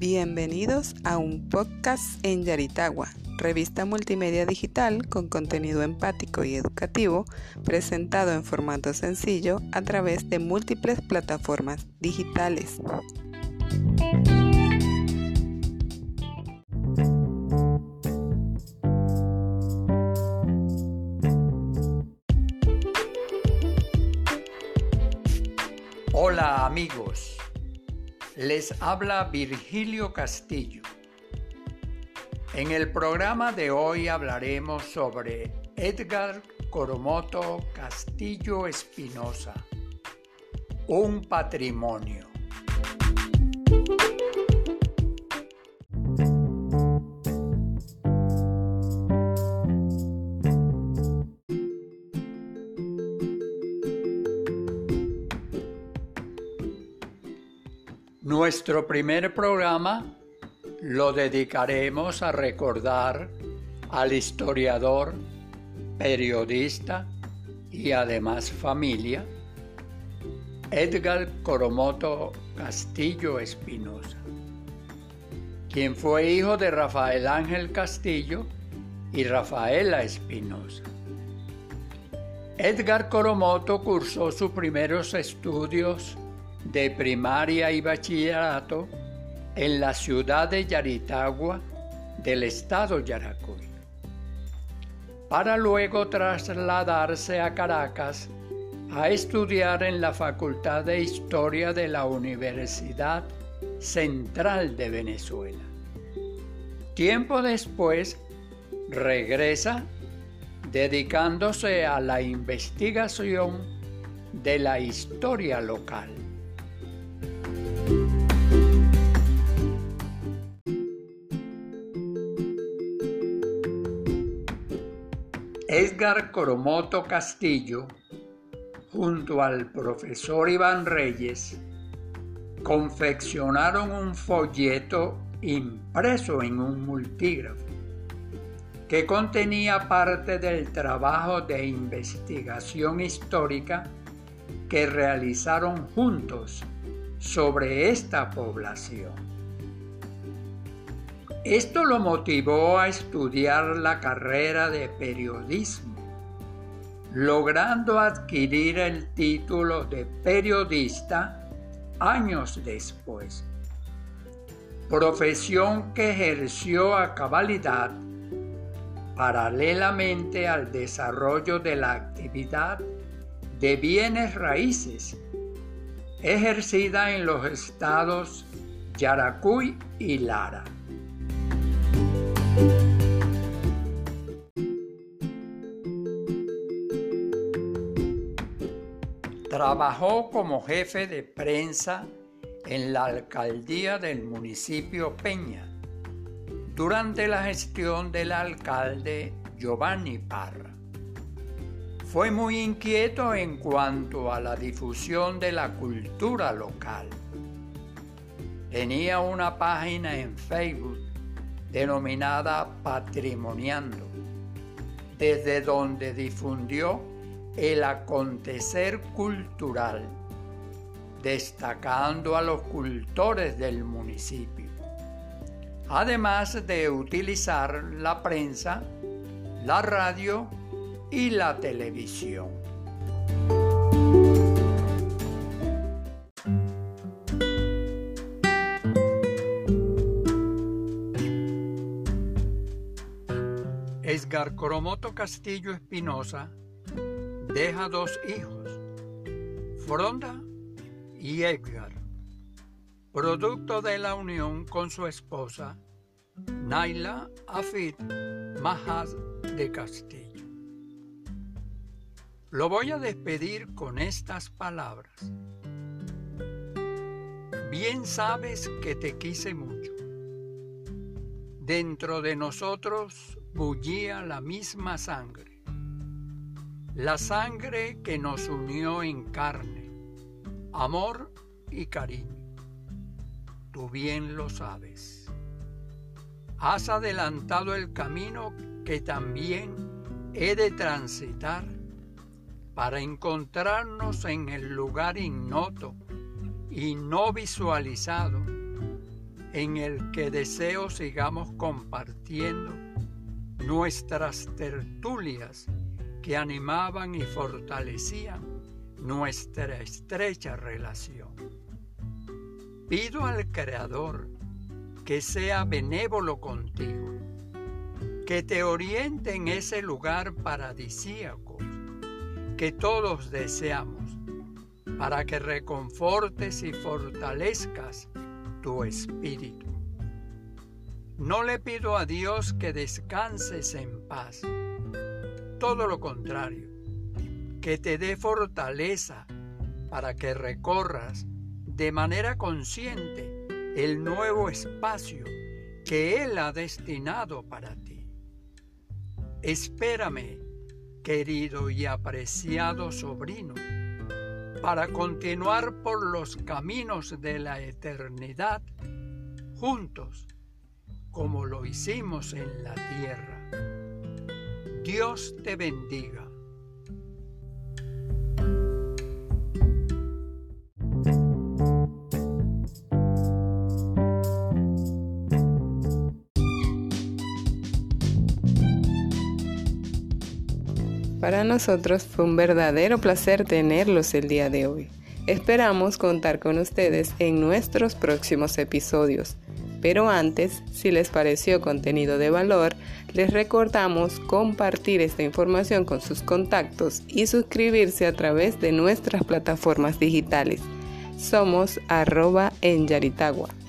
Bienvenidos a un podcast en Yaritagua, revista multimedia digital con contenido empático y educativo, presentado en formato sencillo a través de múltiples plataformas digitales. Hola amigos, les habla Virgilio Castillo. En el programa de hoy hablaremos sobre Edgar Coromoto Castillo Espinosa, un patrimonio. Nuestro primer programa lo dedicaremos a recordar al historiador, periodista y además familia, Edgar Coromoto Castillo Espinosa, quien fue hijo de Rafael Ángel Castillo y Rafaela Espinosa. Edgar Coromoto cursó sus primeros estudios de primaria y bachillerato en la ciudad de Yaritagua del estado Yaracuy, para luego trasladarse a Caracas a estudiar en la Facultad de Historia de la Universidad Central de Venezuela. Tiempo después regresa dedicándose a la investigación de la historia local. Edgar Coromoto Castillo, junto al profesor Iván Reyes, confeccionaron un folleto impreso en un multígrafo que contenía parte del trabajo de investigación histórica que realizaron juntos sobre esta población. Esto lo motivó a estudiar la carrera de periodismo, logrando adquirir el título de periodista años después, profesión que ejerció a cabalidad paralelamente al desarrollo de la actividad de bienes raíces ejercida en los estados Yaracuy y Lara. Trabajó como jefe de prensa en la alcaldía del municipio Peña durante la gestión del alcalde Giovanni Parra. Fue muy inquieto en cuanto a la difusión de la cultura local. Tenía una página en Facebook denominada Patrimoniando, desde donde difundió el acontecer cultural, destacando a los cultores del municipio, además de utilizar la prensa, la radio y la televisión. Edgar Coromoto Castillo Espinosa deja dos hijos, Fronda y Edgar, producto de la unión con su esposa, Naila Afid Mahaz de Castillo. Lo voy a despedir con estas palabras. Bien sabes que te quise mucho. Dentro de nosotros bullía la misma sangre la sangre que nos unió en carne, amor y cariño. Tú bien lo sabes. Has adelantado el camino que también he de transitar para encontrarnos en el lugar ignoto y no visualizado en el que deseo sigamos compartiendo nuestras tertulias que animaban y fortalecían nuestra estrecha relación. Pido al Creador que sea benévolo contigo, que te oriente en ese lugar paradisíaco que todos deseamos, para que reconfortes y fortalezcas tu espíritu. No le pido a Dios que descanses en paz, todo lo contrario, que te dé fortaleza para que recorras de manera consciente el nuevo espacio que Él ha destinado para ti. Espérame, querido y apreciado sobrino, para continuar por los caminos de la eternidad juntos, como lo hicimos en la tierra. Dios te bendiga. Para nosotros fue un verdadero placer tenerlos el día de hoy. Esperamos contar con ustedes en nuestros próximos episodios. Pero antes, si les pareció contenido de valor, les recordamos compartir esta información con sus contactos y suscribirse a través de nuestras plataformas digitales. Somos arroba en Yaritagua.